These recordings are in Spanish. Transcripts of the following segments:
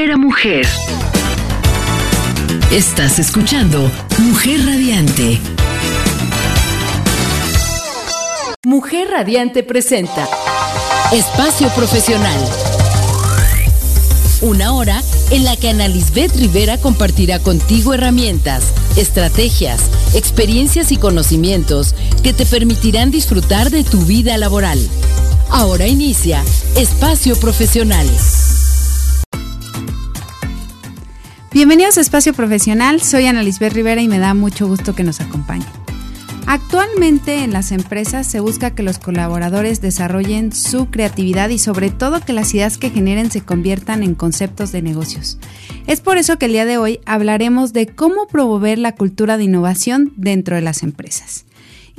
mujer mujer. Estás escuchando Mujer Radiante. Mujer Radiante presenta Espacio Profesional. Una hora en la que Ana Lisbeth Rivera compartirá contigo herramientas, estrategias, experiencias y conocimientos que te permitirán disfrutar de tu vida laboral. Ahora inicia Espacio Profesional. Bienvenidos a Espacio Profesional, soy Ana Lisbeth Rivera y me da mucho gusto que nos acompañen. Actualmente en las empresas se busca que los colaboradores desarrollen su creatividad y sobre todo que las ideas que generen se conviertan en conceptos de negocios. Es por eso que el día de hoy hablaremos de cómo promover la cultura de innovación dentro de las empresas.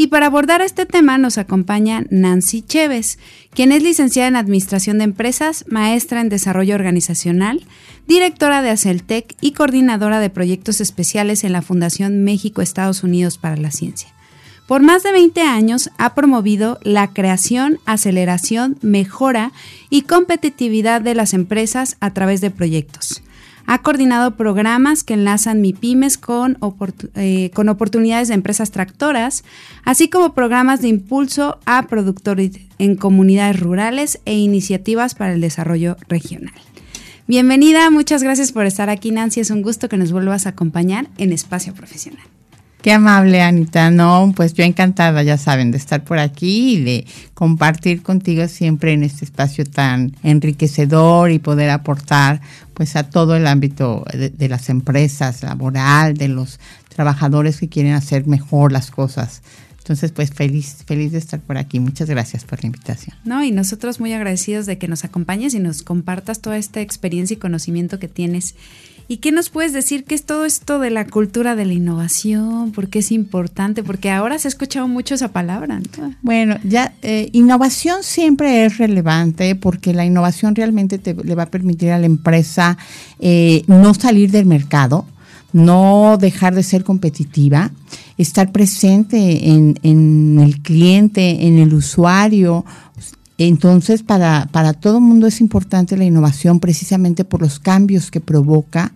Y para abordar este tema nos acompaña Nancy Chévez, quien es licenciada en Administración de Empresas, maestra en Desarrollo Organizacional, directora de Aceltec y coordinadora de proyectos especiales en la Fundación México-Estados Unidos para la Ciencia. Por más de 20 años ha promovido la creación, aceleración, mejora y competitividad de las empresas a través de proyectos. Ha coordinado programas que enlazan MIPIMES con, eh, con oportunidades de empresas tractoras, así como programas de impulso a productores en comunidades rurales e iniciativas para el desarrollo regional. Bienvenida, muchas gracias por estar aquí Nancy, es un gusto que nos vuelvas a acompañar en Espacio Profesional. Qué amable, Anita. No, pues yo encantada, ya saben, de estar por aquí y de compartir contigo siempre en este espacio tan enriquecedor y poder aportar pues a todo el ámbito de, las empresas, laboral, de los trabajadores que quieren hacer mejor las cosas. Entonces, pues feliz, feliz de estar por aquí. Muchas gracias por la invitación. No, y nosotros muy agradecidos de que nos acompañes y nos compartas toda esta experiencia y conocimiento que tienes ¿Y qué nos puedes decir qué es todo esto de la cultura de la innovación? ¿Por qué es importante? Porque ahora se ha escuchado mucho esa palabra. Bueno, ya eh, innovación siempre es relevante porque la innovación realmente te, le va a permitir a la empresa eh, no salir del mercado, no dejar de ser competitiva, estar presente en, en el cliente, en el usuario, entonces, para, para todo mundo es importante la innovación precisamente por los cambios que provoca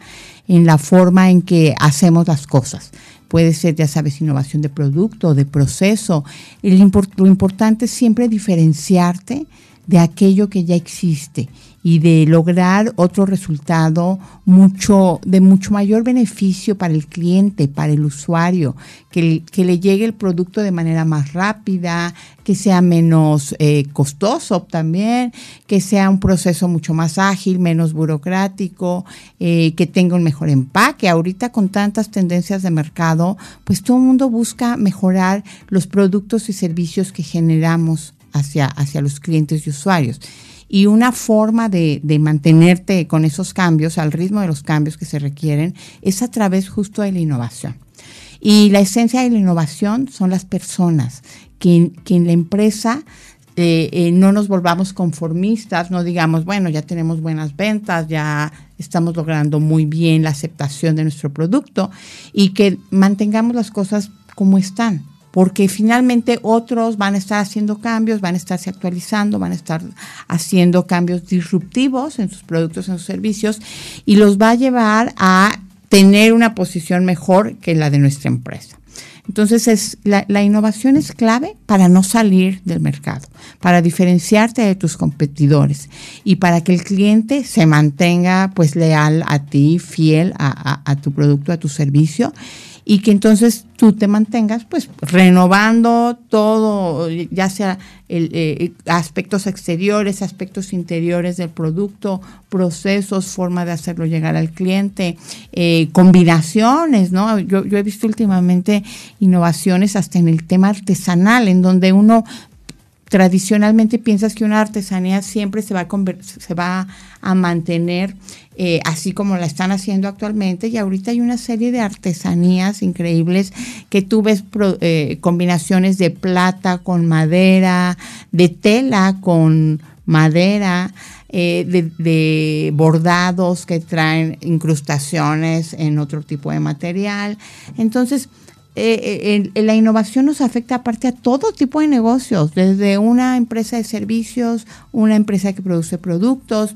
en la forma en que hacemos las cosas. Puede ser, ya sabes, innovación de producto, de proceso. lo importante es siempre diferenciarte de aquello que ya existe y de lograr otro resultado mucho de mucho mayor beneficio para el cliente, para el usuario, que, que le llegue el producto de manera más rápida, que sea menos eh, costoso también, que sea un proceso mucho más ágil, menos burocrático, eh, que tenga un mejor empaque. Ahorita con tantas tendencias de mercado, pues todo el mundo busca mejorar los productos y servicios que generamos hacia, hacia los clientes y usuarios. Y una forma de, de, mantenerte con esos cambios, al ritmo de los cambios que se requieren, es a través justo de la innovación. Y la esencia de la innovación son las personas, que, que en la empresa eh, eh, no nos volvamos conformistas, no digamos, bueno, ya tenemos buenas ventas, ya estamos logrando muy bien la aceptación de nuestro producto y que mantengamos las cosas como están porque finalmente otros van a estar haciendo cambios, van a estarse actualizando, van a estar haciendo cambios disruptivos en sus productos, en sus servicios, y los va a llevar a tener una posición mejor que la de nuestra empresa. Entonces, es, la, innovación es clave para no salir del mercado, para diferenciarte de tus competidores y para que el cliente se mantenga pues leal a ti, fiel a tu producto, a tu servicio y que entonces tú te mantengas pues renovando todo, ya sea el, eh, aspectos exteriores, aspectos interiores del producto, procesos, forma de hacerlo llegar al cliente, eh, combinaciones, ¿no? Yo, yo he visto últimamente innovaciones hasta en el tema artesanal, en donde uno tradicionalmente piensas que una artesanía siempre se va a, a mantener eh, así como la están haciendo actualmente y ahorita hay una serie de artesanías increíbles que tú ves eh, combinaciones de plata con madera, de tela con madera, eh, de, bordados que traen incrustaciones en otro tipo de material. Entonces, eh, eh la innovación nos afecta aparte a todo tipo de negocios, desde una empresa de servicios, una empresa que produce productos,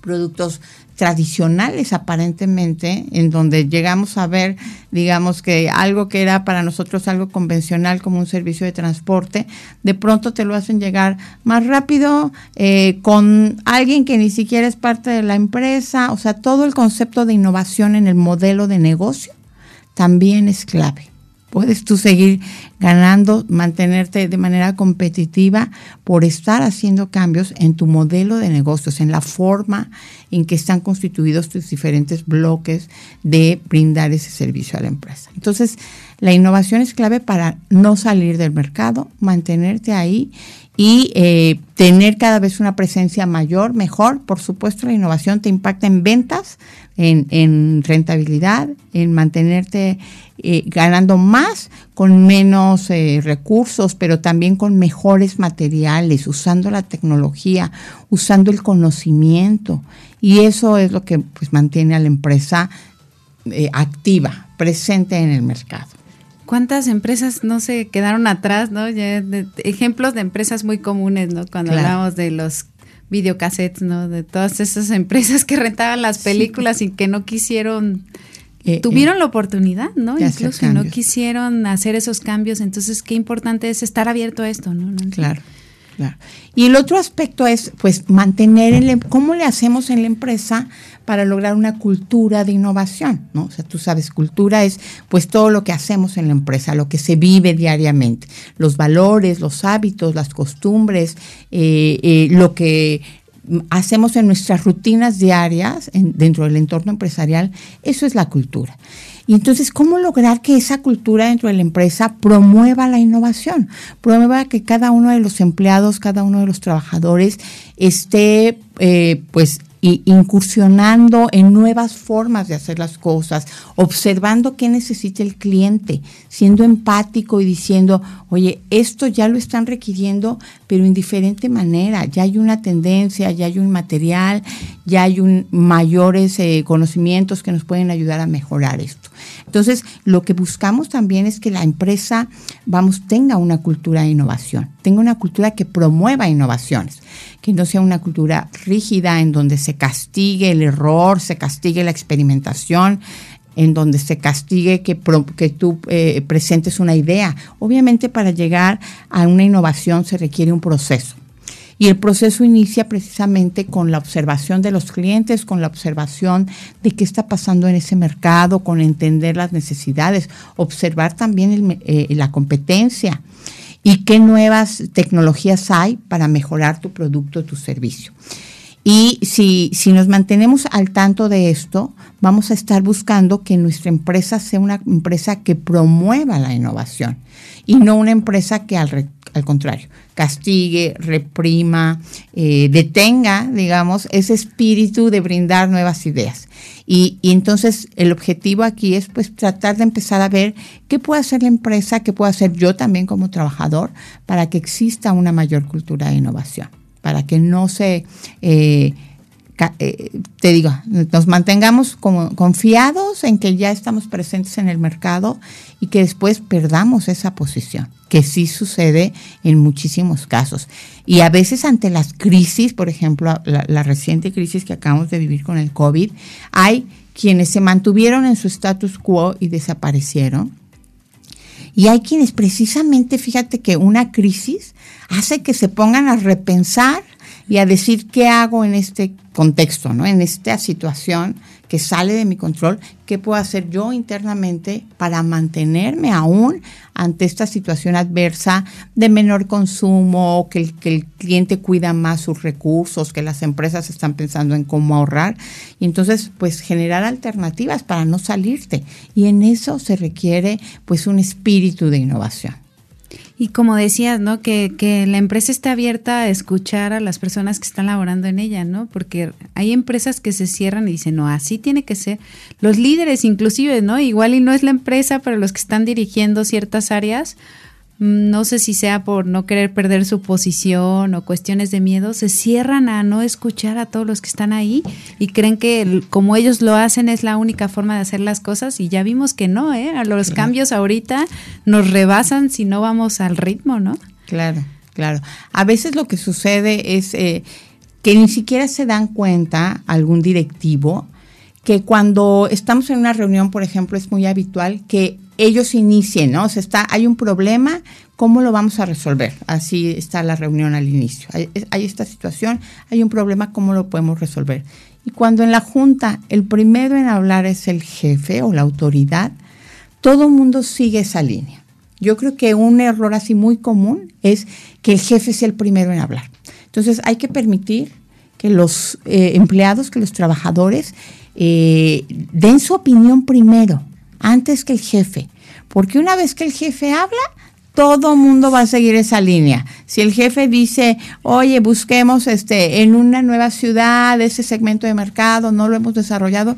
productos tradicionales aparentemente, en donde llegamos a ver, digamos que algo que era para nosotros algo convencional como un servicio de transporte, de pronto te lo hacen llegar más rápido eh, con alguien que ni siquiera es parte de la empresa, o sea, todo el concepto de innovación en el modelo de negocio también es clave puedes tú seguir ganando, mantenerte de manera competitiva por estar haciendo cambios en tu modelo de negocios, en la forma en que están constituidos tus diferentes bloques de brindar ese servicio a la empresa. Entonces, la innovación es clave para no salir del mercado, mantenerte ahí y eh, tener cada vez una presencia mayor, mejor. Por supuesto, la innovación te impacta en ventas, en, rentabilidad, en mantenerte eh, ganando más con menos eh, recursos, pero también con mejores materiales, usando la tecnología, usando el conocimiento. Y eso es lo que pues, mantiene a la empresa activa, presente en el mercado. ¿Cuántas empresas no se quedaron atrás, no? Ya ejemplos de empresas muy comunes, ¿no? Cuando hablamos de los videocassettes, ¿no? De todas esas empresas que rentaban las películas y que no quisieron, eh, tuvieron eh, la oportunidad, ¿no? Incluso no quisieron hacer esos cambios. Entonces, qué importante es estar abierto a esto, ¿no? Claro. Claro. Y el otro aspecto es, pues, mantener, el, em, ¿cómo le hacemos en la empresa para lograr una cultura de innovación? ¿no? O sea, tú sabes, cultura es, pues, todo lo que hacemos en la empresa, lo que se vive diariamente, los valores, los hábitos, las costumbres, eh, eh, lo que hacemos en nuestras rutinas diarias dentro del entorno empresarial, eso es la cultura. Y entonces, ¿cómo lograr que esa cultura dentro de la empresa promueva la innovación? Promueva que cada uno de los empleados, cada uno de los trabajadores esté, eh, pues, incursionando en nuevas formas de hacer las cosas, observando qué necesita el cliente, siendo empático y diciendo, oye, esto ya lo están requiriendo, pero en diferente manera, ya hay una tendencia, ya hay un material, ya hay un mayores eh, conocimientos que nos pueden ayudar a mejorar esto. Entonces, lo que buscamos también es que la empresa, vamos, tenga una cultura de innovación, tenga una cultura que promueva innovaciones que no sea una cultura rígida en donde se castigue el error, se castigue la experimentación, en donde se castigue que, que tú eh, presentes una idea. Obviamente para llegar a una innovación se requiere un proceso. Y el proceso inicia precisamente con la observación de los clientes, con la observación de qué está pasando en ese mercado, con entender las necesidades, observar también eh, la competencia y qué nuevas tecnologías hay para mejorar tu producto, tu servicio. Y si, si nos mantenemos al tanto de esto, vamos a estar buscando que nuestra empresa sea una empresa que promueva la innovación y no una empresa que al, al contrario, castigue, reprima, eh, detenga, digamos, ese espíritu de brindar nuevas ideas. Y, entonces el objetivo aquí es pues tratar de empezar a ver qué puede hacer la empresa, qué puedo hacer yo también como trabajador para que exista una mayor cultura de innovación, para que no se... Eh, te digo, nos mantengamos como confiados en que ya estamos presentes en el mercado y que después perdamos esa posición, que sí sucede en muchísimos casos. Y a veces ante las crisis, por ejemplo, la, reciente crisis que acabamos de vivir con el COVID, hay quienes se mantuvieron en su status quo y desaparecieron. Y hay quienes precisamente, fíjate que una crisis hace que se pongan a repensar y a decir qué hago en este contexto, ¿no? En esta situación que sale de mi control, qué puedo hacer yo internamente para mantenerme aún ante esta situación adversa de menor consumo, que el, cliente cuida más sus recursos, que las empresas están pensando en cómo ahorrar. Y entonces, pues generar alternativas para no salirte. Y en eso se requiere pues un espíritu de innovación. Y como decías, ¿no? Que, que la empresa esté abierta a escuchar a las personas que están laborando en ella, ¿no? Porque hay empresas que se cierran y dicen, no, así tiene que ser. Los líderes inclusive, ¿no? Igual y no es la empresa, pero los que están dirigiendo ciertas áreas, no sé si sea por no querer perder su posición o cuestiones de miedo, se cierran a no escuchar a todos los que están ahí y creen que como ellos lo hacen es la única forma de hacer las cosas y ya vimos que no, ¿eh? A los cambios ahorita nos rebasan si no vamos al ritmo, ¿no? Claro, claro. A veces lo que sucede es... Eh, que ni siquiera se dan cuenta algún directivo que cuando estamos en una reunión, por ejemplo, es muy habitual que ellos inicien, ¿no? O sea, está, hay un problema, ¿cómo lo vamos a resolver? Así está la reunión al inicio. Hay, esta situación, hay un problema, ¿cómo lo podemos resolver? Y cuando en la junta el primero en hablar es el jefe o la autoridad, todo el mundo sigue esa línea. Yo creo que un error así muy común es que el jefe sea el primero en hablar. Entonces hay que permitir que los eh, empleados, que los trabajadores eh, den su opinión primero, antes que el jefe. Porque una vez que el jefe habla, todo mundo va a seguir esa línea. Si el jefe dice, oye, busquemos este, en una nueva ciudad ese segmento de mercado, no lo hemos desarrollado,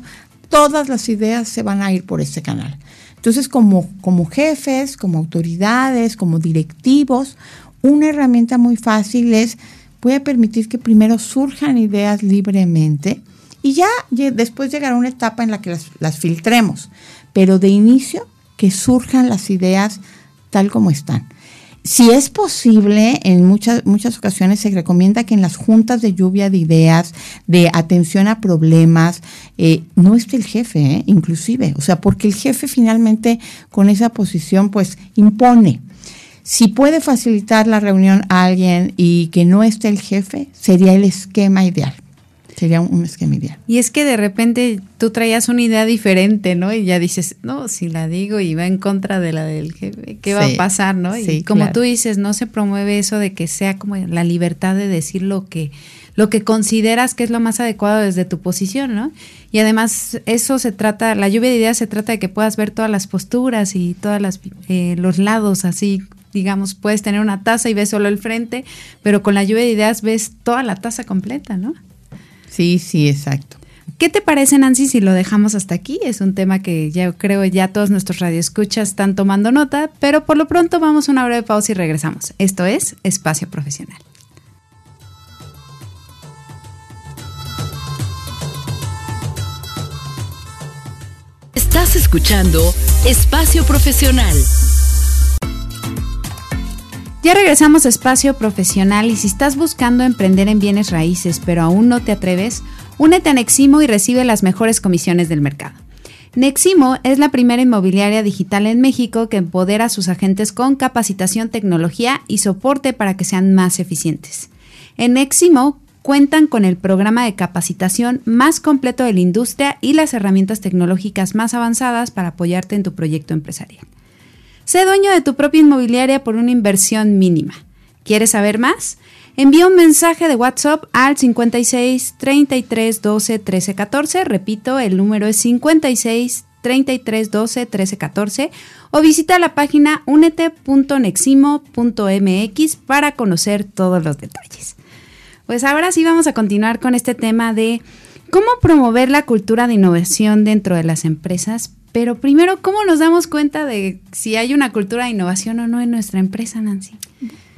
todas las ideas se van a ir por ese canal. Entonces, como, como jefes, como autoridades, como directivos, una herramienta muy fácil es, voy a permitir que primero surjan ideas libremente y ya después llegará una etapa en la que las, las filtremos, pero de inicio que surjan las ideas tal como están. Si es posible, en muchas, muchas ocasiones se recomienda que en las juntas de lluvia de ideas, de atención a problemas, eh, no esté el jefe, eh, inclusive. O sea, porque el jefe finalmente con esa posición pues impone. Si puede facilitar la reunión a alguien y que no esté el jefe, sería el esquema ideal. Sería un, esquema ideal. Y es que de repente tú traías una idea diferente, ¿no? Y ya dices, no, si la digo y va en contra de la del jefe, ¿qué va a pasar, no? Y como tú dices, no se promueve eso de que sea como la libertad de decir lo que lo que consideras que es lo más adecuado desde tu posición, ¿no? Y además eso se trata, la lluvia de ideas se trata de que puedas ver todas las posturas y todas las eh, los lados así digamos, puedes tener una taza y ves solo el frente, pero con la lluvia de ideas ves toda la taza completa, ¿no? Sí, sí, exacto. ¿Qué te parece, Nancy, si lo dejamos hasta aquí? Es un tema que ya creo ya todos nuestros radioescuchas están tomando nota, pero por lo pronto vamos a una breve pausa y regresamos. Esto es Espacio Profesional. Estás escuchando Espacio Profesional. Ya regresamos a espacio profesional y si estás buscando emprender en bienes raíces pero aún no te atreves, únete a Neximo y recibe las mejores comisiones del mercado. Neximo es la primera inmobiliaria digital en México que empodera a sus agentes con capacitación, tecnología y soporte para que sean más eficientes. En Neximo cuentan con el programa de capacitación más completo de la industria y las herramientas tecnológicas más avanzadas para apoyarte en tu proyecto empresarial. Sé dueño de tu propia inmobiliaria por una inversión mínima. ¿Quieres saber más? Envía un mensaje de WhatsApp al 56 33 12 13 14. Repito, el número es 56 33 12 13 14 o visita la página unete.neximo.mx para conocer todos los detalles. Pues ahora sí vamos a continuar con este tema de cómo promover la cultura de innovación dentro de las empresas pero primero, ¿cómo nos damos cuenta de si hay una cultura de innovación o no en nuestra empresa, Nancy?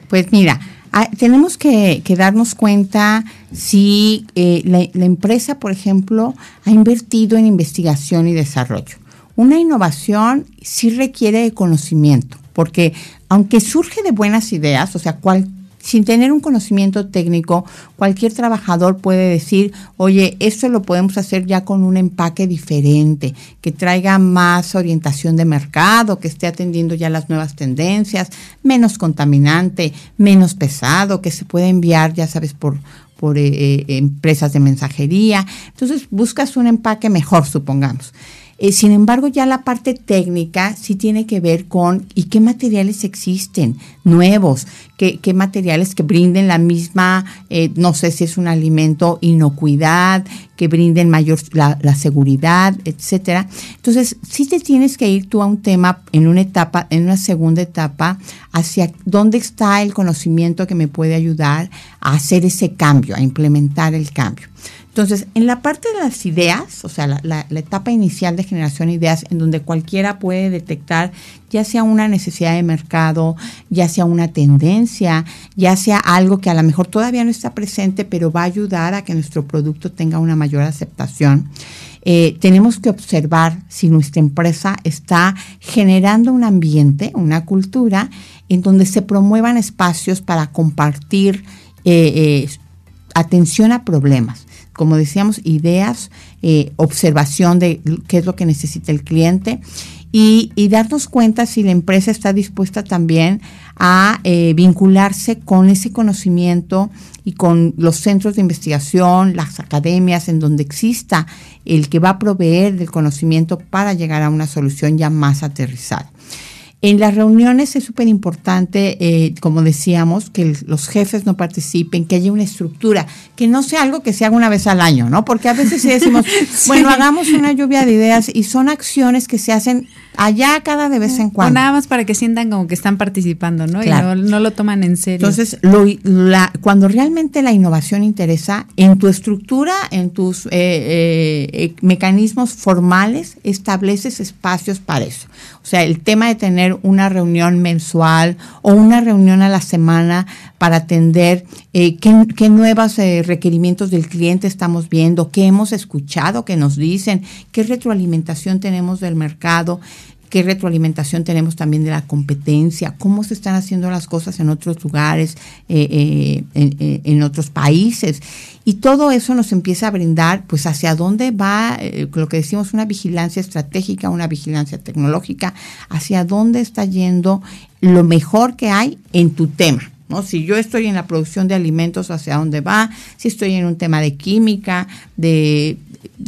Pues mira, ah, tenemos que, darnos cuenta si eh, la, empresa, por ejemplo, ha invertido en investigación y desarrollo. Una innovación sí requiere de conocimiento, porque aunque surge de buenas ideas, o sea, cual, sin tener un conocimiento técnico, cualquier trabajador puede decir, oye, esto lo podemos hacer ya con un empaque diferente, que traiga más orientación de mercado, que esté atendiendo ya las nuevas tendencias, menos contaminante, menos pesado, que se puede enviar, ya sabes, por, por eh, eh, empresas de mensajería. Entonces buscas un empaque mejor, supongamos. Eh, sin embargo, ya la parte técnica sí tiene que ver con y qué materiales existen nuevos, qué, materiales que brinden la misma, eh, no sé si es un alimento, inocuidad, que brinden mayor la, seguridad, etcétera. Entonces, sí te tienes que ir tú a un tema en una etapa, en una segunda etapa, hacia dónde está el conocimiento que me puede ayudar a hacer ese cambio, a implementar el cambio. Entonces, en la parte de las ideas, o sea, la, etapa inicial de generación de ideas, en donde cualquiera puede detectar ya sea una necesidad de mercado, ya sea una tendencia, ya sea algo que a lo mejor todavía no está presente, pero va a ayudar a que nuestro producto tenga una mayor aceptación. Eh, tenemos que observar si nuestra empresa está generando un ambiente, una cultura, en donde se promuevan espacios para compartir eh, eh, atención a problemas. Como decíamos, ideas, eh, observación de qué es lo que necesita el cliente y, darnos cuenta si la empresa está dispuesta también a eh, vincularse con ese conocimiento y con los centros de investigación, las academias, en donde exista el que va a proveer del conocimiento para llegar a una solución ya más aterrizada. En las reuniones es súper importante, eh, como decíamos, que los jefes no participen, que haya una estructura, que no sea algo que se haga una vez al año, ¿no? Porque a veces decimos, bueno, hagamos una lluvia de ideas y son acciones que se hacen allá cada de vez en cuando. O nada más para que sientan como que están participando, ¿no? Y no, lo toman en serio. Entonces, lo, la, cuando realmente la innovación interesa, en tu estructura, en tus eh, eh, mecanismos formales, estableces espacios para eso. O sea, el tema de tener una reunión mensual o una reunión a la semana para atender eh, qué, nuevos eh, requerimientos del cliente estamos viendo, qué hemos escuchado que nos dicen, qué retroalimentación tenemos del mercado qué retroalimentación tenemos también de la competencia, cómo se están haciendo las cosas en otros lugares, eh, en, en, otros países. Y todo eso nos empieza a brindar, pues, hacia dónde va, eh, lo que decimos, una vigilancia estratégica, una vigilancia tecnológica, hacia dónde está yendo lo mejor que hay en tu tema. ¿No? Si yo estoy en la producción de alimentos, hacia dónde va, si estoy en un tema de química, de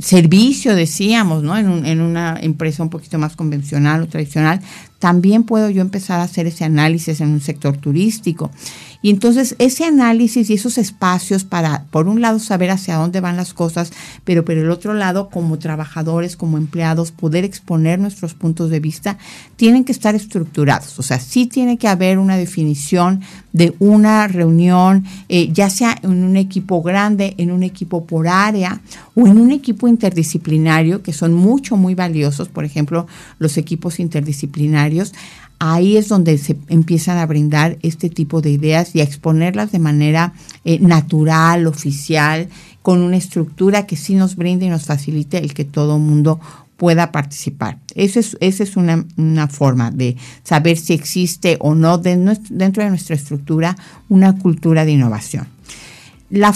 servicio, decíamos, ¿no? En, en, una empresa un poquito más convencional o tradicional, también puedo yo empezar a hacer ese análisis en un sector turístico. Y entonces ese análisis y esos espacios para, por un lado, saber hacia dónde van las cosas, pero por el otro lado, como trabajadores, como empleados, poder exponer nuestros puntos de vista, tienen que estar estructurados. O sea, sí tiene que haber una definición de una reunión, eh, ya sea en un equipo grande, en un equipo por área o en un equipo interdisciplinario, que son mucho, muy valiosos, por ejemplo, los equipos interdisciplinarios ahí es donde se empiezan a brindar este tipo de ideas y a exponerlas de manera eh, natural, oficial, con una estructura que sí nos brinde y nos facilite el que todo mundo pueda participar. Esa es, esa es una, una, forma de saber si existe o no dentro de nuestra estructura una cultura de innovación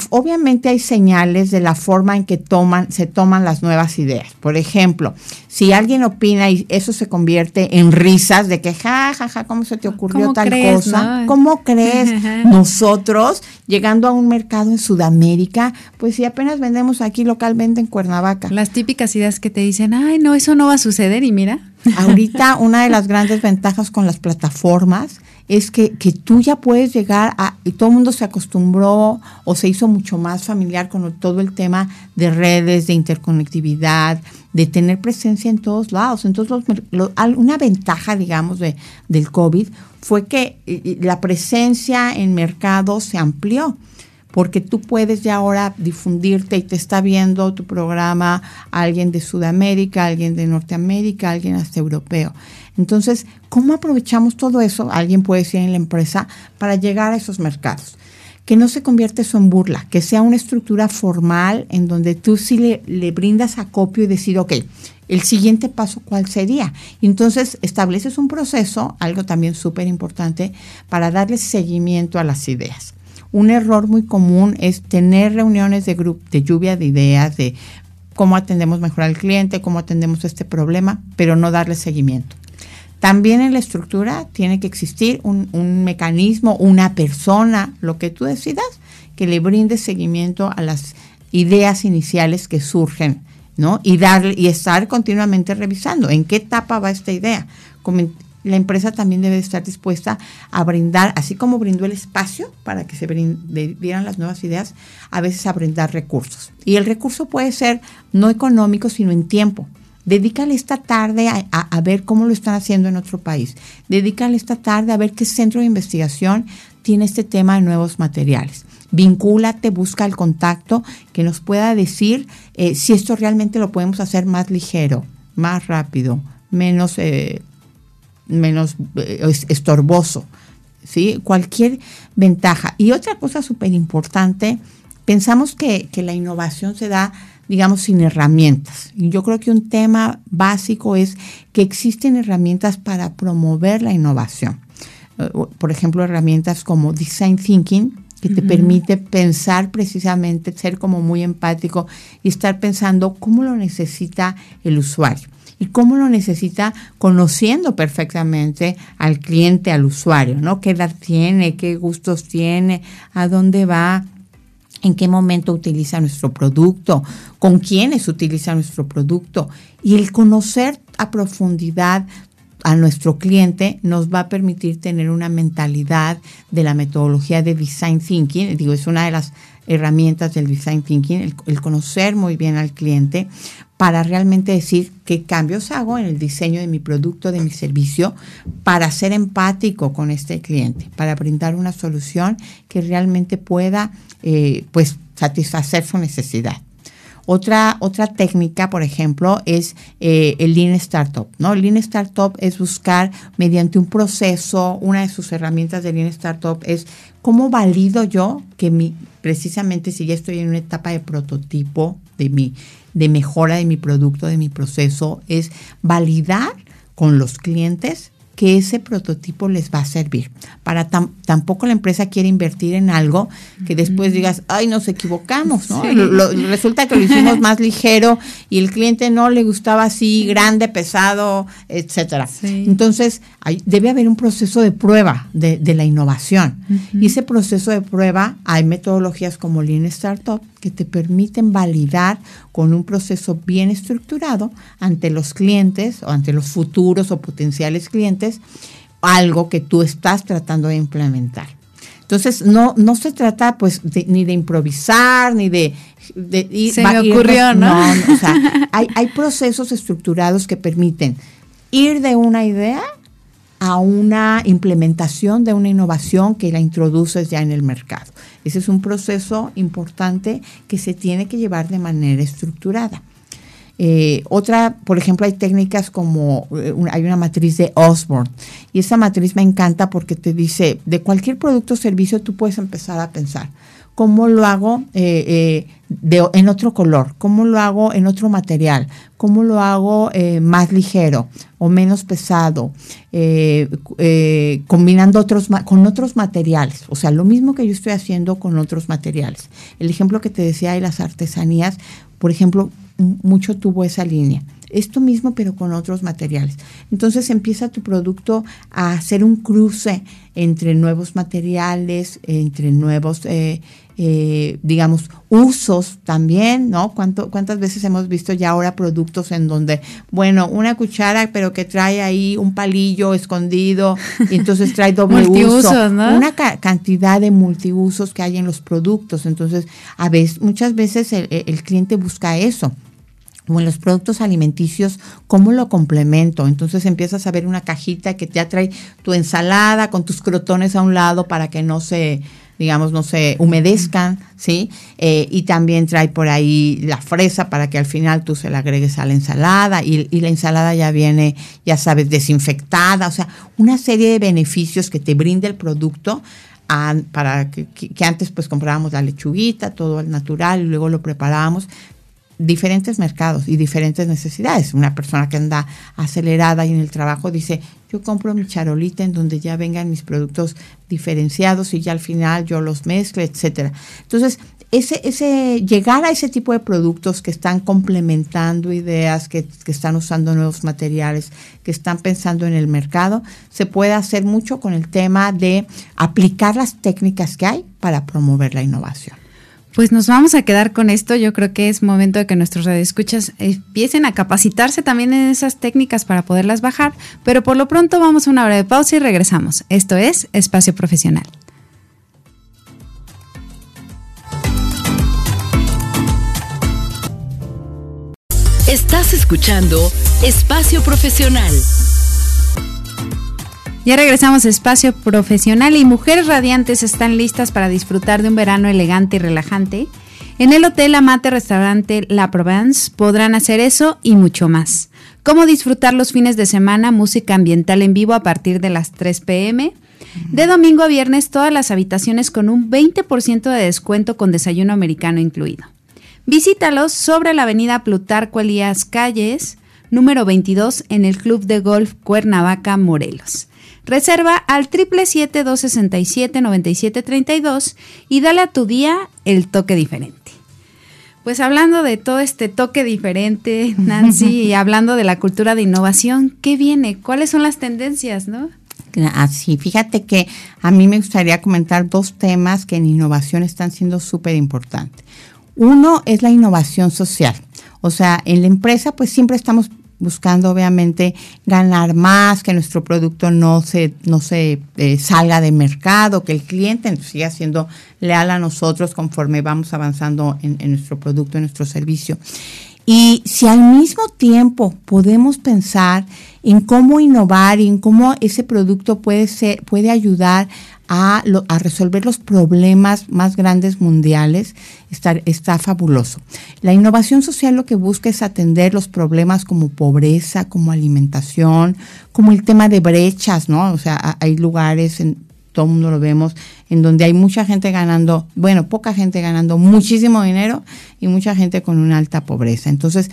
obviamente hay señales de la forma en que toman, se toman las nuevas ideas. Por ejemplo, si alguien opina y eso se convierte en risas de que, ja, ja, ja, ¿cómo se te ocurrió tal cosa? ¿Cómo crees? Nosotros, llegando a un mercado en Sudamérica, pues si apenas vendemos aquí localmente en Cuernavaca. Las típicas ideas que te dicen, ay, no, eso no va a suceder y mira. Ahorita una de las grandes ventajas con las plataformas es que, que, tú ya puedes llegar a, y todo el mundo se acostumbró o se hizo mucho más familiar con todo el tema de redes, de interconectividad, de tener presencia en todos lados. Entonces, una ventaja, digamos, de, del COVID fue que la presencia en mercado se amplió porque tú puedes ya ahora difundirte y te está viendo tu programa alguien de Sudamérica, alguien de Norteamérica, alguien hasta europeo. Entonces, ¿cómo aprovechamos todo eso? Alguien puede decir en la empresa para llegar a esos mercados. Que no se convierta eso en burla, que sea una estructura formal en donde tú sí le, brindas acopio y decir, ok, el siguiente paso, ¿cuál sería? Entonces estableces un proceso, algo también súper importante, para darle seguimiento a las ideas. Un error muy común es tener reuniones de, grupo, de lluvia de ideas, de cómo atendemos mejor al cliente, cómo atendemos este problema, pero no darle seguimiento. También en la estructura tiene que existir un, un, mecanismo, una persona, lo que tú decidas, que le brinde seguimiento a las ideas iniciales que surgen, ¿no? Y darle y estar continuamente revisando en qué etapa va esta idea la empresa también debe estar dispuesta a brindar, así como brindó el espacio para que se dieran las nuevas ideas, a veces a brindar recursos. Y el recurso puede ser no económico, sino en tiempo. Dedícale esta tarde a, ver cómo lo están haciendo en otro país. Dedícale esta tarde a ver qué centro de investigación tiene este tema de nuevos materiales. Vincúlate, busca el contacto que nos pueda decir eh, si esto realmente lo podemos hacer más ligero, más rápido, menos eh, menos eh, estorboso, ¿sí? Cualquier ventaja. Y otra cosa súper importante, pensamos que, la innovación se da, digamos, sin herramientas. Y yo creo que un tema básico es que existen herramientas para promover la innovación. Eh, por ejemplo, herramientas como Design Thinking, que te permite pensar precisamente, ser como muy empático y estar pensando cómo lo necesita el usuario y cómo lo necesita conociendo perfectamente al cliente, al usuario, ¿no? ¿Qué edad tiene? ¿Qué gustos tiene? ¿A dónde va? en qué momento utiliza nuestro producto, con quiénes utiliza nuestro producto. Y el conocer a profundidad a nuestro cliente nos va a permitir tener una mentalidad de la metodología de design thinking. Digo, es una de las herramientas del design thinking, el, conocer muy bien al cliente para realmente decir qué cambios hago en el diseño de mi producto, de mi servicio, para ser empático con este cliente, para brindar una solución que realmente pueda eh, pues satisfacer su necesidad. Otra, otra técnica, por ejemplo, es eh, el Lean Startup. ¿no? El Lean Startup es buscar mediante un proceso, una de sus herramientas de Lean Startup es cómo valido yo que mi, precisamente si ya estoy en una etapa de prototipo de mi, de mejora de mi producto, de mi proceso, es validar con los clientes que ese prototipo les va a servir. Para tampoco la empresa quiere invertir en algo que después digas, ay, nos equivocamos, ¿no? resulta que lo hicimos más ligero y el cliente no le gustaba así, grande, pesado, etcétera. Entonces, debe haber un proceso de prueba de, la innovación. Y ese proceso de prueba, hay metodologías como Lean Startup que te permiten validar con un proceso bien estructurado ante los clientes o ante los futuros o potenciales clientes algo que tú estás tratando de implementar. Entonces, no, no se trata pues ni de improvisar, ni de... se me ocurrió, ¿no? o sea, hay, hay procesos estructurados que permiten ir de una idea a una implementación de una innovación que la introduces ya en el mercado. Ese es un proceso importante que se tiene que llevar de manera estructurada. Eh, otra, por ejemplo, hay técnicas como, eh, hay una matriz de Osborne y esa matriz me encanta porque te dice, de cualquier producto o servicio tú puedes empezar a pensar, ¿cómo lo hago eh, en otro color? ¿Cómo lo hago en otro material? ¿Cómo lo hago más ligero o menos pesado? combinando otros, con otros materiales. O sea, lo mismo que yo estoy haciendo con otros materiales. El ejemplo que te decía de las artesanías, por ejemplo, mucho tuvo esa línea. Esto mismo, pero con otros materiales. Entonces empieza tu producto a hacer un cruce entre nuevos materiales, entre nuevos, eh, eh, digamos, usos también, ¿no? ¿Cuánto, ¿Cuántas veces hemos visto ya ahora productos en donde, bueno, una cuchara, pero que trae ahí un palillo escondido y entonces trae doble uso. Una cantidad de multiusos que hay en los productos. Entonces, a veces, muchas veces el cliente busca eso o en los productos alimenticios, ¿cómo lo complemento? Entonces empiezas a ver una cajita que te trae tu ensalada con tus crotones a un lado para que no se, digamos, no se humedezcan, ¿sí? Eh, y también trae por ahí la fresa para que al final tú se la agregues a la ensalada y, la ensalada ya viene, ya sabes, desinfectada, o sea, una serie de beneficios que te brinda el producto para que, que, antes pues comprábamos la lechuguita, todo al natural y luego lo preparábamos, diferentes mercados y diferentes necesidades. Una persona que anda acelerada y en el trabajo dice, yo compro mi charolita en donde ya vengan mis productos diferenciados y ya al final yo los mezclo, etcétera. Entonces, ese, ese, llegar a ese tipo de productos que están complementando ideas, que están usando nuevos materiales, que están pensando en el mercado, se puede hacer mucho con el tema de aplicar las técnicas que hay para promover la innovación. Pues nos vamos a quedar con esto. Yo creo que es momento de que nuestros radioescuchas empiecen a capacitarse también en esas técnicas para poderlas bajar. Pero por lo pronto vamos a una hora de pausa y regresamos. Esto es Espacio Profesional. Estás escuchando Espacio Profesional. Ya regresamos a espacio profesional y mujeres radiantes están listas para disfrutar de un verano elegante y relajante. En el Hotel Amate Restaurante La Provence podrán hacer eso y mucho más. Cómo disfrutar los fines de semana, música ambiental en vivo a partir de las 3 pm. De domingo a viernes todas las habitaciones con un 20% de descuento con desayuno americano incluido. Visítalos sobre la avenida Plutarco Elías Calles, número 22 en el Club de Golf Cuernavaca, Morelos. Reserva al 777-267-9732 y dale a tu día el toque diferente. Pues hablando de todo este toque diferente, Nancy, y hablando de la cultura de innovación, ¿qué viene? ¿Cuáles son las tendencias, no? Así, fíjate que a mí me gustaría comentar dos temas que en innovación están siendo súper importantes. Uno es la innovación social. O sea, en la empresa pues siempre estamos buscando obviamente ganar más, que nuestro producto no se, no se eh, salga de mercado, que el cliente siga siendo leal a nosotros conforme vamos avanzando en, en nuestro producto, en nuestro servicio. Y si al mismo tiempo podemos pensar en cómo innovar y en cómo ese producto puede ser, puede ayudar a, a resolver los problemas más grandes mundiales, está, está fabuloso. La innovación social lo que busca es atender los problemas como pobreza, como alimentación, como el tema de brechas, ¿no? O sea, hay lugares en todo el mundo lo vemos, en donde hay mucha gente ganando, bueno, poca gente ganando muchísimo dinero y mucha gente con una alta pobreza. Entonces,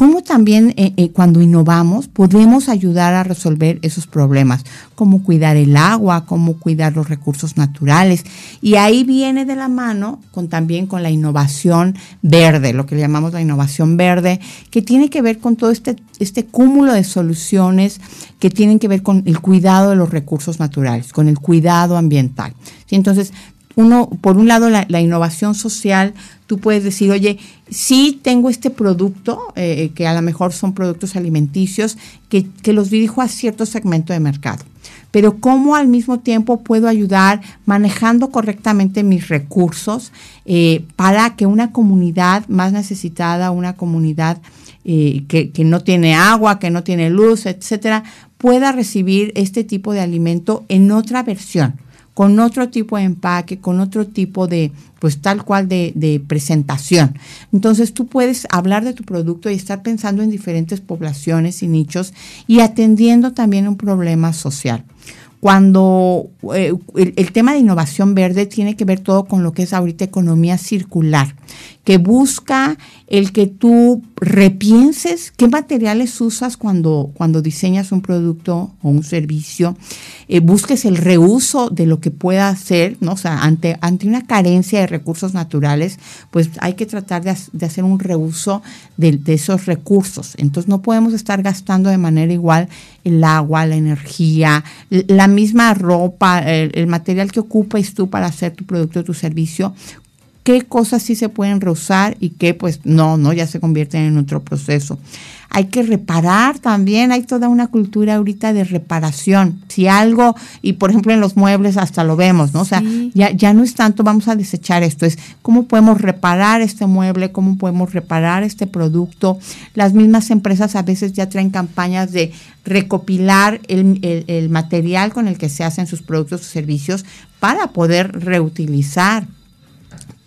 cómo también eh, eh, cuando innovamos podemos ayudar a resolver esos problemas, cómo cuidar el agua, cómo cuidar los recursos naturales. Y ahí viene de la mano con también con la innovación verde, lo que le llamamos la innovación verde, que tiene que ver con todo este, este cúmulo de soluciones que tienen que ver con el cuidado de los recursos naturales, con el cuidado ambiental. Entonces, uno, por un lado, la, innovación social, tú puedes decir, oye, sí tengo este producto, eh, que a lo mejor son productos alimenticios, que, los dirijo a cierto segmento de mercado, pero cómo al mismo tiempo puedo ayudar manejando correctamente mis recursos eh, para que una comunidad más necesitada, una comunidad eh, que, que no tiene agua, que no tiene luz, etcétera, pueda recibir este tipo de alimento en otra versión con otro tipo de empaque, con otro tipo de, pues tal cual de, presentación. Entonces tú puedes hablar de tu producto y estar pensando en diferentes poblaciones y nichos y atendiendo también un problema social cuando eh, el, tema de innovación verde tiene que ver todo con lo que es ahorita economía circular, que busca el que tú repienses qué materiales usas cuando, cuando diseñas un producto o un servicio, eh, busques el reuso de lo que pueda hacer, ¿no? O sea, ante, ante una carencia de recursos naturales, pues hay que tratar de, de hacer un reuso de, esos recursos. Entonces no podemos estar gastando de manera igual el agua, la energía, la misma ropa, el, el material que ocupas tú para hacer tu producto o tu servicio, qué cosas sí se pueden reusar y qué pues no, no, ya se convierten en otro proceso. Hay que reparar también, hay toda una cultura ahorita de reparación. Si algo, y por ejemplo en los muebles hasta lo vemos, ¿no? O sea, ya, ya no es tanto vamos a desechar esto, es cómo podemos reparar este mueble, cómo podemos reparar este producto. Las mismas empresas a veces ya traen campañas de recopilar el, el material con el que se hacen sus productos o servicios para poder reutilizar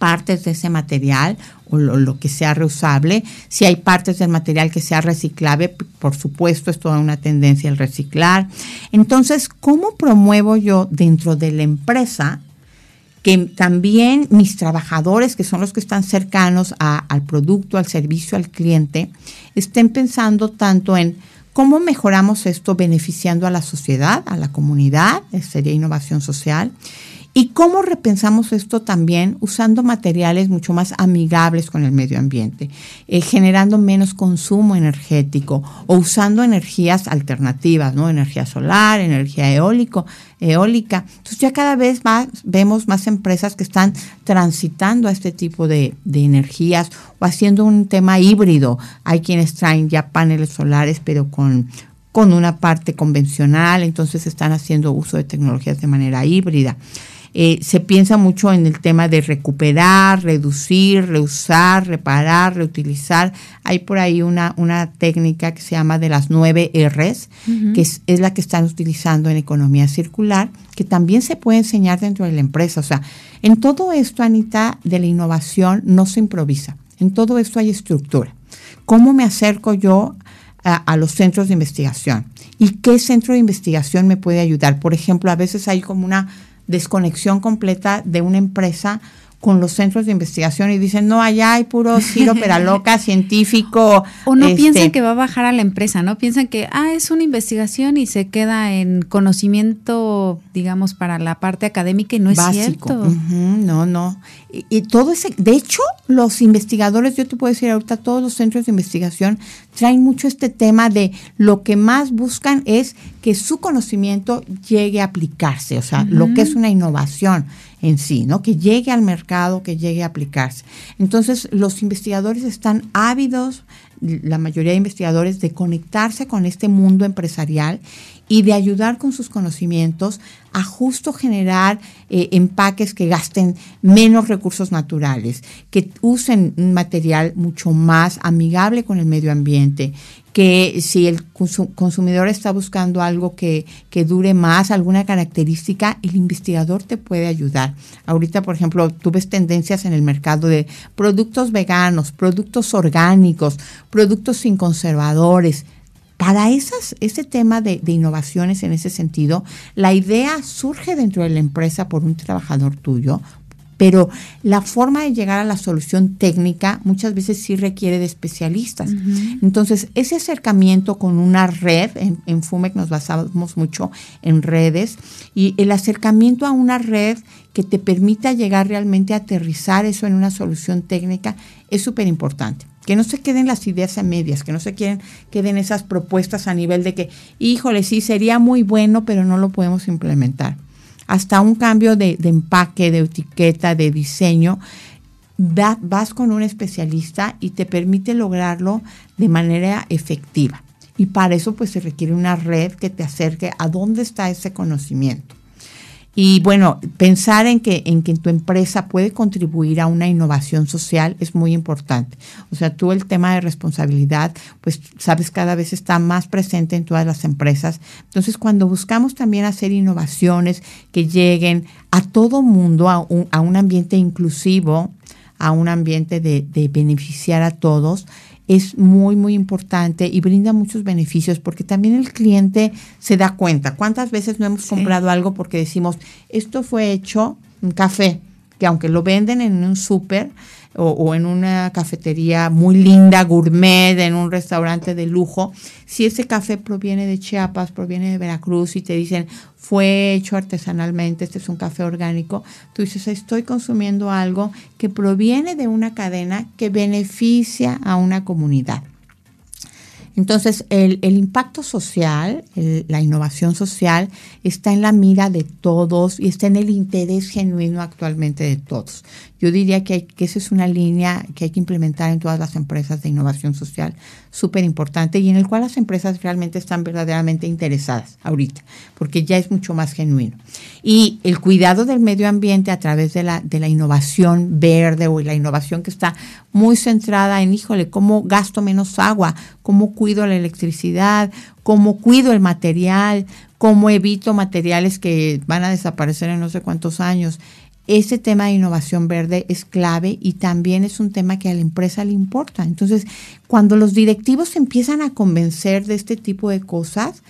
partes de ese material o lo, que sea reusable. Si hay partes del material que sea reciclable, por supuesto, es toda una tendencia el reciclar. Entonces, ¿cómo promuevo yo dentro de la empresa que también mis trabajadores, que son los que están cercanos al producto, al servicio, al cliente, estén pensando tanto en cómo mejoramos esto beneficiando a la sociedad, a la comunidad, sería innovación social, ¿Y cómo repensamos esto también usando materiales mucho más amigables con el medio ambiente, eh, generando menos consumo energético o usando energías alternativas, ¿no? Energía solar, energía eólico, eólica. Entonces ya cada vez más vemos más empresas que están transitando a este tipo de, de energías o haciendo un tema híbrido. Hay quienes traen ya paneles solares, pero con con una parte convencional, entonces están haciendo uso de tecnologías de manera híbrida. Eh, se piensa mucho en el tema de recuperar, reducir, reusar, reparar, reutilizar. Hay por ahí una, una técnica que se llama de las nueve R's, que es, la que están utilizando en economía circular, que también se puede enseñar dentro de la empresa. O sea, en todo esto, Anita, de la innovación no se improvisa. En todo esto hay estructura. ¿Cómo me acerco yo a, los centros de investigación? ¿Y qué centro de investigación me puede ayudar? Por ejemplo, a veces hay como una desconexión completa de una empresa con los centros de investigación y dicen, no, allá hay puro Ciro Peraloca, científico. O no piensan este que va a bajar a la empresa, ¿no? Piensan que, ah, es una investigación y se queda en conocimiento, digamos, para la parte académica y no es cierto. no, no. Y, todo ese, de hecho, los investigadores, yo te puedo decir ahorita, todos los centros de investigación traen mucho este tema de lo que más buscan es que su conocimiento llegue a aplicarse, o sea, lo que es una innovación en sí, ¿no? Que llegue al mercado, que llegue a aplicarse. Entonces, los investigadores están ávidos, la mayoría de investigadores, de conectarse con este mundo empresarial y de ayudar con sus conocimientos a justo generar eh, empaques que gasten menos recursos naturales, que usen un material mucho más amigable con el medio ambiente, que si el consumidor está buscando algo que, que, dure más, alguna característica, el investigador te puede ayudar. Ahorita, por ejemplo, tú ves tendencias en el mercado de productos veganos, productos orgánicos, productos sin conservadores. Para esas, ese tema de, de innovaciones en ese sentido, la idea surge dentro de la empresa por un trabajador tuyo, pero la forma de llegar a la solución técnica muchas veces sí requiere de especialistas. Entonces, ese acercamiento con una red, en, en, FUMEC nos basamos mucho en redes, y el acercamiento a una red que te permita llegar realmente a aterrizar eso en una solución técnica es súper importante. Que no se queden las ideas a medias, que no se queden, queden esas propuestas a nivel de que, híjole, sí, sería muy bueno, pero no lo podemos implementar hasta un cambio de, empaque, de etiqueta, de diseño, vas con un especialista y te permite lograrlo de manera efectiva. Y para eso pues se requiere una red que te acerque a dónde está ese conocimiento. Y bueno, pensar en que, en que tu empresa puede contribuir a una innovación social es muy importante. O sea, tú el tema de responsabilidad, pues sabes, cada vez está más presente en todas las empresas. Entonces, cuando buscamos también hacer innovaciones que lleguen a todo mundo, a un, a un ambiente inclusivo, a un ambiente de, de beneficiar a todos, es muy, muy importante y brinda muchos beneficios porque también el cliente se da cuenta. ¿Cuántas veces no hemos comprado algo porque decimos, esto fue hecho un café, que aunque lo venden en un súper, o, en una cafetería muy linda, gourmet, en un restaurante de lujo, si ese café proviene de Chiapas, proviene de Veracruz y te dicen fue hecho artesanalmente, este es un café orgánico, tú dices, estoy consumiendo algo que proviene de una cadena que beneficia a una comunidad. Entonces, el, impacto social, la innovación social, está en la mira de todos y está en el interés genuino actualmente de todos. Yo diría que, que esa es una línea que hay que implementar en todas las empresas de innovación social, súper importante y en el cual las empresas realmente están verdaderamente interesadas ahorita, porque ya es mucho más genuino. Y el cuidado del medio ambiente a través de la, de la innovación verde o la innovación que está muy centrada en, híjole, cómo gasto menos agua, cómo cuido la electricidad, cómo cuido el material, cómo evito materiales que van a desaparecer en no sé cuántos años. Ese tema de innovación verde es clave y también es un tema que a la empresa le importa. Entonces, cuando los directivos empiezan a convencer de este tipo de cosas,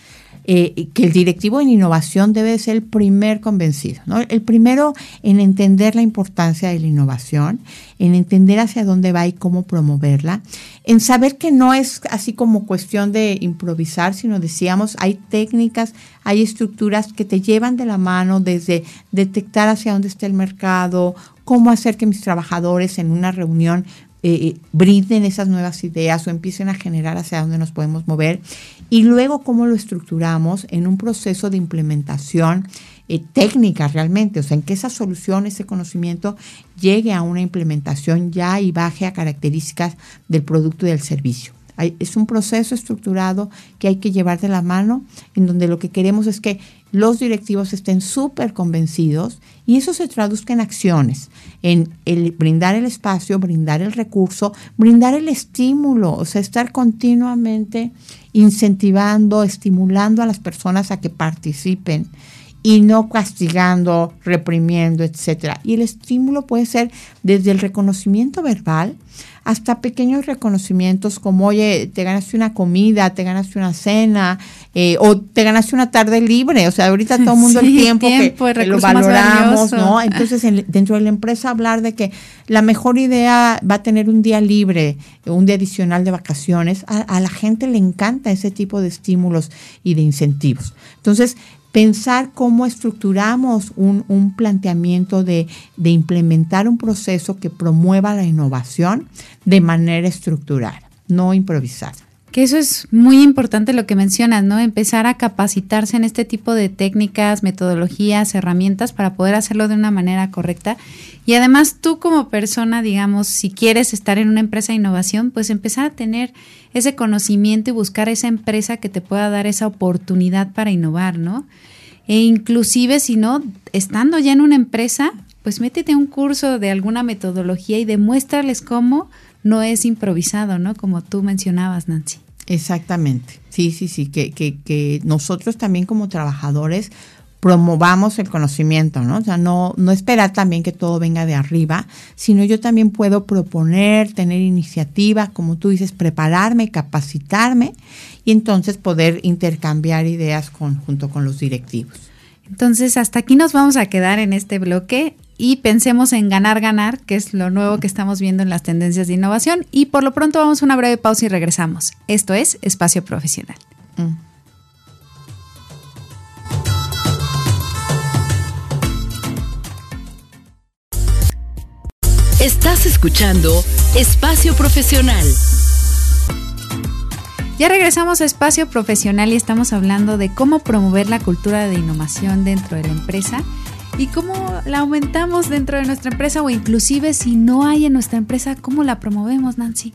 eh, que el directivo en innovación debe ser el primer convencido, ¿no? El primero en entender la importancia de la innovación, en entender hacia dónde va y cómo promoverla, en saber que no es así como cuestión de improvisar, sino decíamos, hay técnicas, hay estructuras que te llevan de la mano desde detectar hacia dónde está el mercado, cómo hacer que mis trabajadores en una reunión eh, eh, brinden esas nuevas ideas o empiecen a generar hacia dónde nos podemos mover. Y luego cómo lo estructuramos en un proceso de implementación eh, técnica realmente, o sea, en que esa solución, ese conocimiento llegue a una implementación ya y baje a características del producto y del servicio. es un proceso estructurado que hay que llevar de la mano, en donde lo que queremos es que los directivos estén súper convencidos y eso se traduzca en acciones, en brindar el espacio, brindar el recurso, brindar el estímulo, o sea, estar continuamente incentivando, estimulando a las personas a que participen y no castigando, reprimiendo, etcétera. Y el estímulo puede ser desde el reconocimiento verbal hasta pequeños reconocimientos como, oye, te ganaste una comida, te ganaste una cena, eh, o te ganaste una tarde libre. O sea, ahorita todo el mundo el tiempo, que, lo valoramos, ¿no? Entonces, dentro de la empresa hablar de que la mejor idea va a tener un día libre, un día adicional de vacaciones, a, a la gente le encanta ese tipo de estímulos y de incentivos. Entonces, pensar cómo estructuramos un, planteamiento de, implementar un proceso que promueva la innovación de manera estructural, no improvisada. Que eso es muy importante lo que mencionas, ¿no? Empezar a capacitarse en este tipo de técnicas, metodologías, herramientas para poder hacerlo de una manera correcta. Y además tú como persona, digamos, si quieres estar en una empresa de innovación, pues empezar a tener ese conocimiento y buscar esa empresa que te pueda dar esa oportunidad para innovar, ¿no? E inclusive si no, estando ya en una empresa, pues métete un curso de alguna metodología y demuéstrales cómo no es improvisado, ¿no? Como tú mencionabas, Nancy. Exactamente. Sí, sí, sí, que, que, que nosotros también como trabajadores promovamos el conocimiento, ¿no? O sea, no, no esperar también que todo venga de arriba, sino yo también puedo proponer, tener iniciativa, como tú dices, prepararme, capacitarme y entonces poder intercambiar ideas con, junto con los directivos. Entonces, hasta aquí nos vamos a quedar en este bloque y pensemos en ganar, ganar, que es lo nuevo que estamos viendo en las tendencias de innovación. Y por lo pronto vamos a una breve pausa y regresamos. Esto es Espacio Profesional. Mm. Estás escuchando Espacio Profesional. Ya regresamos a Espacio Profesional y estamos hablando de cómo promover la cultura de innovación dentro de la empresa y cómo la aumentamos dentro de nuestra empresa o inclusive si no hay en nuestra empresa, cómo la promovemos, Nancy.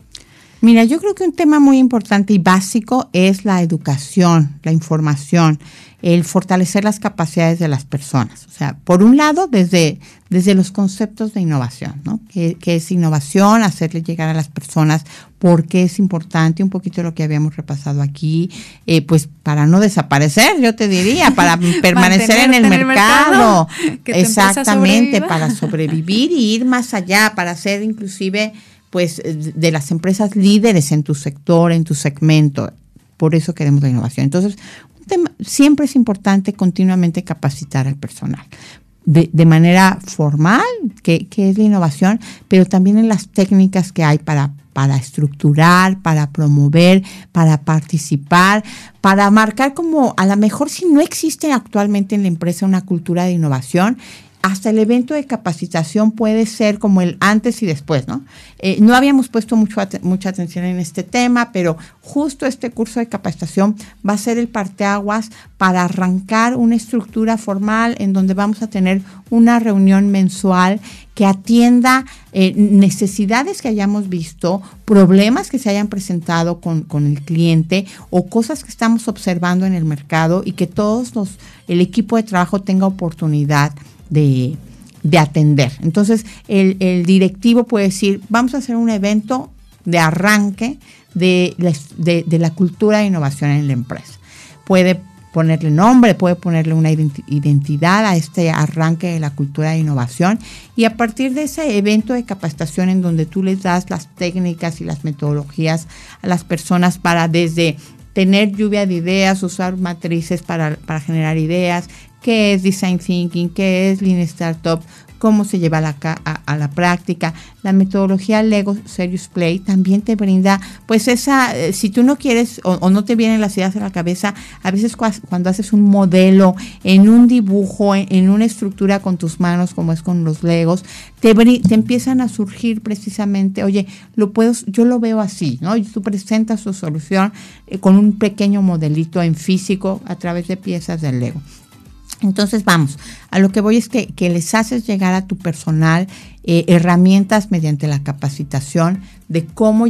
Mira, yo creo que un tema muy importante y básico es la educación, la información el fortalecer las capacidades de las personas. O sea, por un lado, desde, desde los conceptos de innovación, ¿no? ¿Qué, es innovación? Hacerle llegar a las personas por qué es importante, un poquito lo que habíamos repasado aquí, eh, pues para no desaparecer, yo te diría, para permanecer en el mercado. Exactamente, para sobrevivir y ir más allá, para ser inclusive pues de las empresas líderes en tu sector, en tu segmento. Por eso queremos la innovación. Entonces, siempre es importante continuamente capacitar al personal. De, manera formal, que, es la innovación, pero también en las técnicas que hay para, para estructurar, para promover, para participar, para marcar como a lo mejor si no existe actualmente en la empresa una cultura de innovación, hasta el evento de capacitación puede ser como el antes y después, ¿no? Eh, no habíamos puesto mucho, mucha atención en este tema, pero justo este curso de capacitación va a ser el parteaguas para arrancar una estructura formal en donde vamos a tener una reunión mensual que atienda eh, necesidades que hayamos visto, problemas que se hayan presentado con, con, el cliente o cosas que estamos observando en el mercado y que todos los, el equipo de trabajo tenga oportunidad de, atender. Entonces, el, directivo puede decir, vamos a hacer un evento de arranque de, de, la cultura de innovación en la empresa. Puede ponerle nombre, puede ponerle una identidad a este arranque de la cultura de innovación y a partir de ese evento de capacitación en donde tú les das las técnicas y las metodologías a las personas para desde tener lluvia de ideas, usar matrices para, para generar ideas, qué es design thinking, qué es lean startup, cómo se lleva a la, práctica. La metodología Lego Serious Play también te brinda, pues esa, eh, si tú no quieres o, no te vienen las ideas a la cabeza, a veces cuando haces un modelo en un dibujo, en, una estructura con tus manos, como es con los Legos, te, te empiezan a surgir precisamente, oye, lo puedo, yo lo veo así, ¿no? Y tú presentas tu solución eh, con un pequeño modelito en físico a través de piezas del Lego. Entonces, vamos, a lo que voy es que, les haces llegar a tu personal eh, herramientas mediante la capacitación de cómo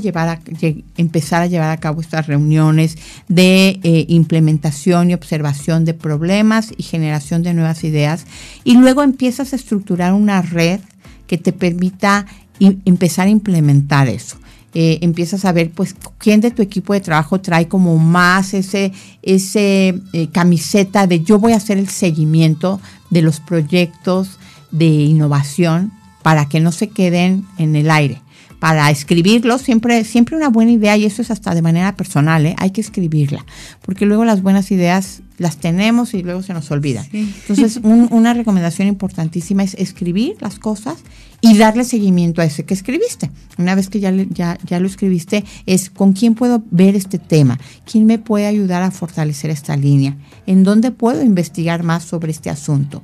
empezar a llevar a cabo estas reuniones de eh, implementación y observación de problemas y generación de nuevas ideas. Y luego empiezas a estructurar una red que te permita empezar a implementar eso. Eh, empiezas a ver pues quién de tu equipo de trabajo trae como más ese, ese eh, camiseta de yo voy a hacer el seguimiento de los proyectos de innovación para que no se queden en el aire. para escribirlo, siempre, siempre una buena idea, y eso es hasta de manera personal, ¿eh? hay que escribirla, porque luego las buenas ideas las tenemos y luego se nos olvidan. Entonces, una recomendación importantísima es escribir las cosas y darle seguimiento a ese que escribiste. Una vez que ya, ya, ya lo escribiste, es con quién puedo ver este tema, quién me puede ayudar a fortalecer esta línea, en dónde puedo investigar más sobre este asunto.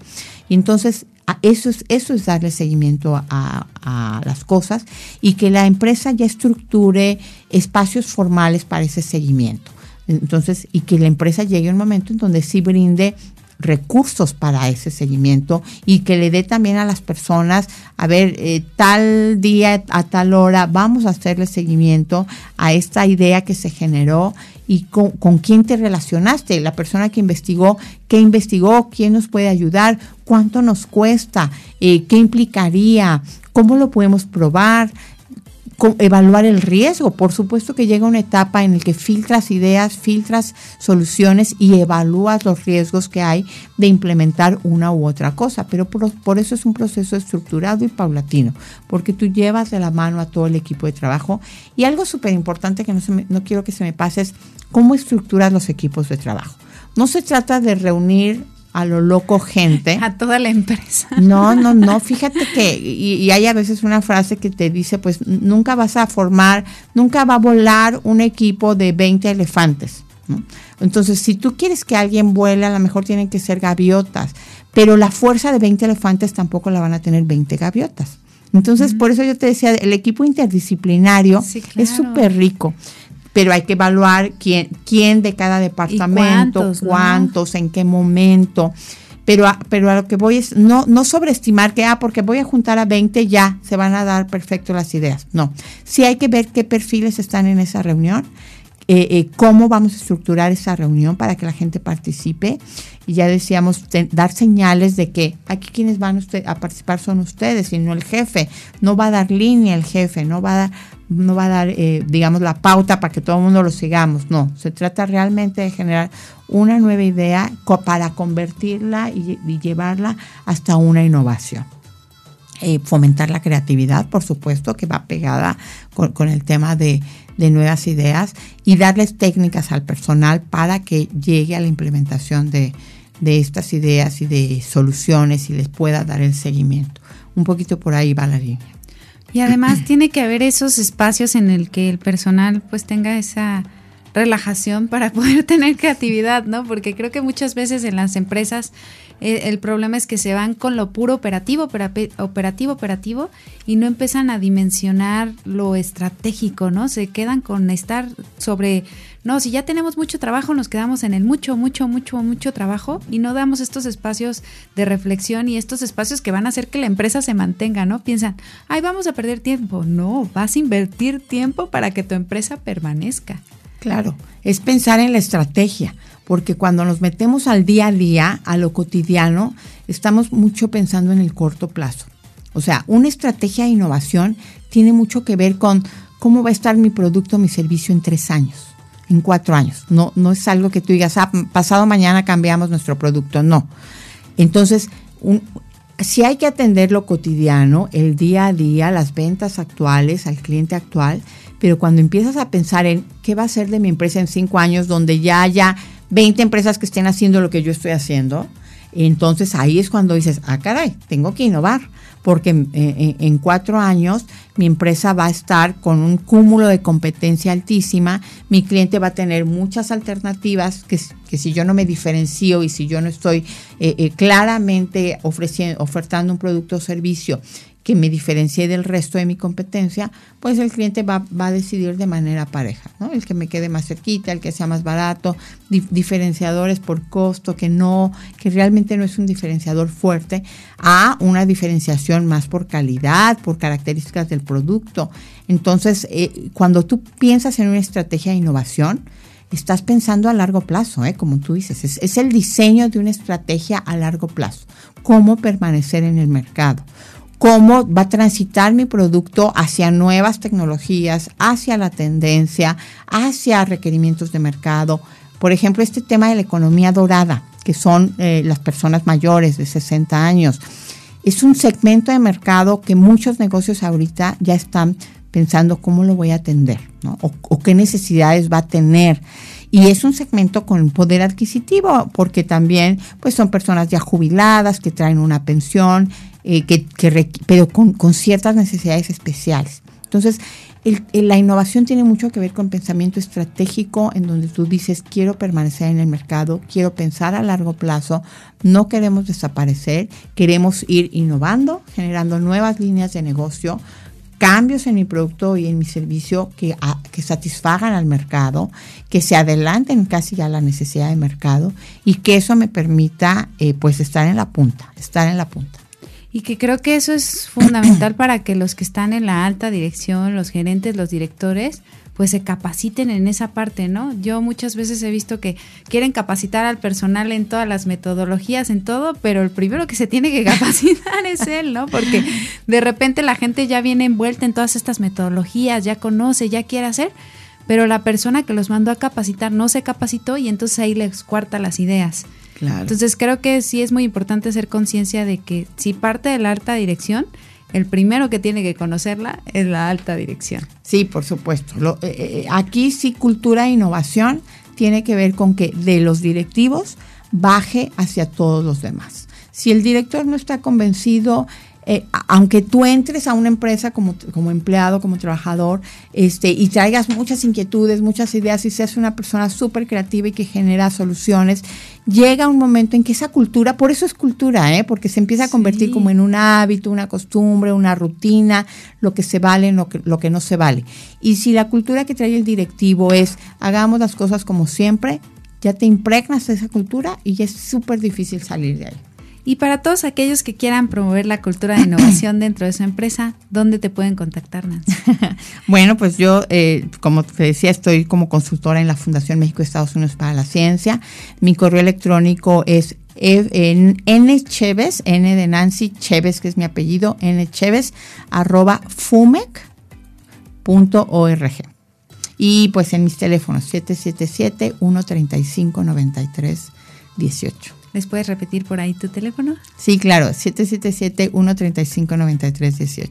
Y entonces eso es, eso es darle seguimiento a, las cosas y que la empresa ya estructure espacios formales para ese seguimiento. Entonces, y que la empresa llegue a un momento en donde sí brinde recursos para ese seguimiento y que le dé también a las personas, a ver, eh, tal día, a tal hora, vamos a hacerle seguimiento a esta idea que se generó y con, quién te relacionaste, la persona que investigó, qué investigó, quién nos puede ayudar, cuánto nos cuesta, eh, qué implicaría, cómo lo podemos probar, evaluar el riesgo. Por supuesto que llega una etapa en la que filtras ideas, filtras soluciones y evalúas los riesgos que hay de implementar una u otra cosa. Pero por, eso es un proceso estructurado y paulatino, porque tú llevas de la mano a todo el equipo de trabajo. Y algo súper importante que no, no quiero que se me pase es cómo estructuras los equipos de trabajo. No se trata de reunir a lo loco gente. A toda la empresa. No, no, no, fíjate que, y, hay a veces una frase que te dice, pues nunca vas a formar, nunca va a volar un equipo de 20 elefantes. Entonces, si tú quieres que alguien vuele, a lo mejor tienen que ser gaviotas, pero la fuerza de 20 elefantes tampoco la van a tener 20 gaviotas. Entonces, por eso yo te decía, el equipo interdisciplinario es súper rico pero hay que evaluar quién, quién de cada departamento, cuántos, en qué momento. Pero a, pero a lo que voy es no, no sobreestimar que, ah, porque voy a juntar a 20, ya se van a dar perfecto las ideas. No, sí hay que ver qué perfiles están en esa reunión, eh, eh, cómo vamos a estructurar esa reunión para que la gente participe. Y ya decíamos, dar señales de que aquí quienes van a participar son ustedes y no el jefe. No va a dar línea el jefe, no va a dar no va a dar, eh, digamos, la pauta para que todo el mundo lo sigamos. No, se trata realmente de generar una nueva idea para convertirla y, llevarla hasta una innovación. Eh, fomentar la creatividad, por supuesto, que va pegada con, el tema de, nuevas ideas y darles técnicas al personal para que llegue a la implementación de, de estas ideas y de soluciones y les pueda dar el seguimiento. Un poquito por ahí va la línea. Y además tiene que haber esos espacios en el que el personal pues tenga esa relajación para poder tener creatividad, ¿no? Porque creo que muchas veces en las empresas eh, el problema es que se van con lo puro operativo, operativo, operativo, y no empiezan a dimensionar lo estratégico, ¿no? Se quedan con estar sobre, no, si ya tenemos mucho trabajo, nos quedamos en el mucho, mucho, mucho, mucho trabajo y no damos estos espacios de reflexión y estos espacios que van a hacer que la empresa se mantenga, ¿no? Piensan, ay, vamos a perder tiempo. No, vas a invertir tiempo para que tu empresa permanezca. Claro, es pensar en la estrategia, porque cuando nos metemos al día a día, a lo cotidiano, estamos mucho pensando en el corto plazo. O sea, una estrategia de innovación tiene mucho que ver con cómo va a estar mi producto, mi servicio en tres años, en cuatro años. No, no es algo que tú digas, ah, pasado mañana cambiamos nuestro producto, no. Entonces, si hay que atender lo cotidiano, el día a día, las ventas actuales, al cliente actual, pero cuando empiezas a pensar en qué va a ser de mi empresa en cinco años, donde ya haya 20 empresas que estén haciendo lo que yo estoy haciendo, entonces ahí es cuando dices, ah, caray, tengo que innovar, porque en, cuatro años mi empresa va a estar con un cúmulo de competencia altísima, mi cliente va a tener muchas alternativas que, que si yo no me diferencio y si yo no estoy eh, eh, claramente ofreciendo, ofertando un producto o servicio que me diferencie del resto de mi competencia, pues el cliente va, a decidir de manera pareja, ¿no? El que me quede más cerquita, el que sea más barato, diferenciadores por costo, que no, que realmente no es un diferenciador fuerte, a una diferenciación más por calidad, por características del producto. Entonces, eh, cuando tú piensas en una estrategia de innovación, estás pensando a largo plazo, ¿eh? como tú dices, es, es el diseño de una estrategia a largo plazo, cómo permanecer en el mercado cómo va a transitar mi producto hacia nuevas tecnologías, hacia la tendencia, hacia requerimientos de mercado. Por ejemplo, este tema de la economía dorada, que son eh, las personas mayores de 60 años. Es un segmento de mercado que muchos negocios ahorita ya están pensando cómo lo voy a atender, ¿no? O, qué necesidades va a tener. Y es un segmento con poder adquisitivo, porque también pues son personas ya jubiladas que traen una pensión, eh, que, pero con, con ciertas necesidades especiales. Entonces, la innovación tiene mucho que ver con pensamiento estratégico, en donde tú dices, quiero permanecer en el mercado, quiero pensar a largo plazo, no queremos desaparecer, queremos ir innovando, generando nuevas líneas de negocio, cambios en mi producto y en mi servicio que, que satisfagan al mercado, que se adelanten casi a la necesidad de mercado y que eso me permita eh, pues estar en la punta, estar en la punta. Y que creo que eso es fundamental para que los que están en la alta dirección, los gerentes, los directores, pues se capaciten en esa parte, ¿no? Yo muchas veces he visto que quieren capacitar al personal en todas las metodologías, en todo, pero el primero que se tiene que capacitar es él, ¿no? Porque de repente la gente ya viene envuelta en todas estas metodologías, ya conoce, ya quiere hacer, pero la persona que los mandó a capacitar no se capacitó y entonces ahí les cuarta las ideas. Entonces creo que sí es muy importante hacer conciencia de que si parte de la alta dirección, el primero que tiene que conocerla es la alta dirección. Sí, por supuesto. Eh, eh, eh, aquí sí cultura e innovación tiene que ver con que de los directivos baje hacia todos los demás. Si el director no está convencido, eh, aunque tú entres a una empresa como, como empleado, como trabajador, este, y traigas muchas inquietudes, muchas ideas y seas una persona súper creativa y que genera soluciones, llega un momento en que esa cultura, por eso es cultura, ¿eh? porque se empieza a convertir como en un hábito, una costumbre, una rutina, lo que se vale, lo que, lo que no se vale. Y si la cultura que trae el directivo es hagamos las cosas como siempre, ya te impregnas de esa cultura y ya es súper difícil salir de ahí. Y para todos aquellos que quieran promover la cultura de innovación dentro de su empresa, ¿dónde te pueden contactar, Nancy? bueno, pues yo, eh, como te decía, estoy como consultora en la Fundación México Estados Unidos para la Ciencia. Mi correo electrónico es en ncheves, n de Nancy, Cheves, que es mi apellido, ncheves, arroba fumec.org. Y pues en mis teléfonos 777-135-9318. ¿Les puedes repetir por ahí tu teléfono? Sí, claro, 777-135-9318.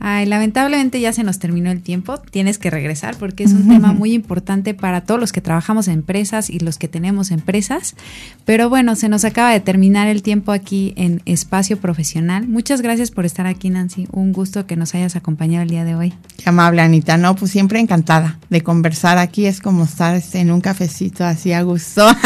Ay, lamentablemente ya se nos terminó el tiempo, tienes que regresar porque es un tema muy importante para todos los que trabajamos en empresas y los que tenemos empresas. Pero bueno, se nos acaba de terminar el tiempo aquí en Espacio Profesional. Muchas gracias por estar aquí, Nancy. Un gusto que nos hayas acompañado el día de hoy. Qué amable, Anita. No, pues siempre encantada de conversar aquí. Es como estar este, en un cafecito así a gusto.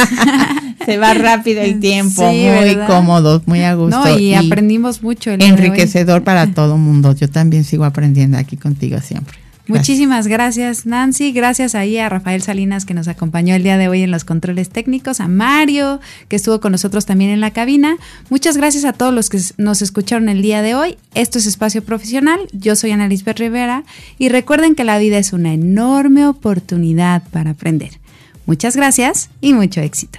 Se va rápido el tiempo, muy cómodo, muy a gusto. No, y, aprendimos mucho. El enriquecedor para todo mundo. Yo también sigo aprendiendo aquí contigo siempre. Muchísimas gracias Nancy, gracias ahí a Rafael Salinas que nos acompañó el día de hoy en los controles técnicos, a Mario que estuvo con nosotros también en la cabina. Muchas gracias a todos los que nos escucharon el día de hoy. Esto es Espacio Profesional, yo soy Ana Lisbeth Rivera y recuerden que la vida es una enorme oportunidad para aprender. Muchas gracias y mucho éxito.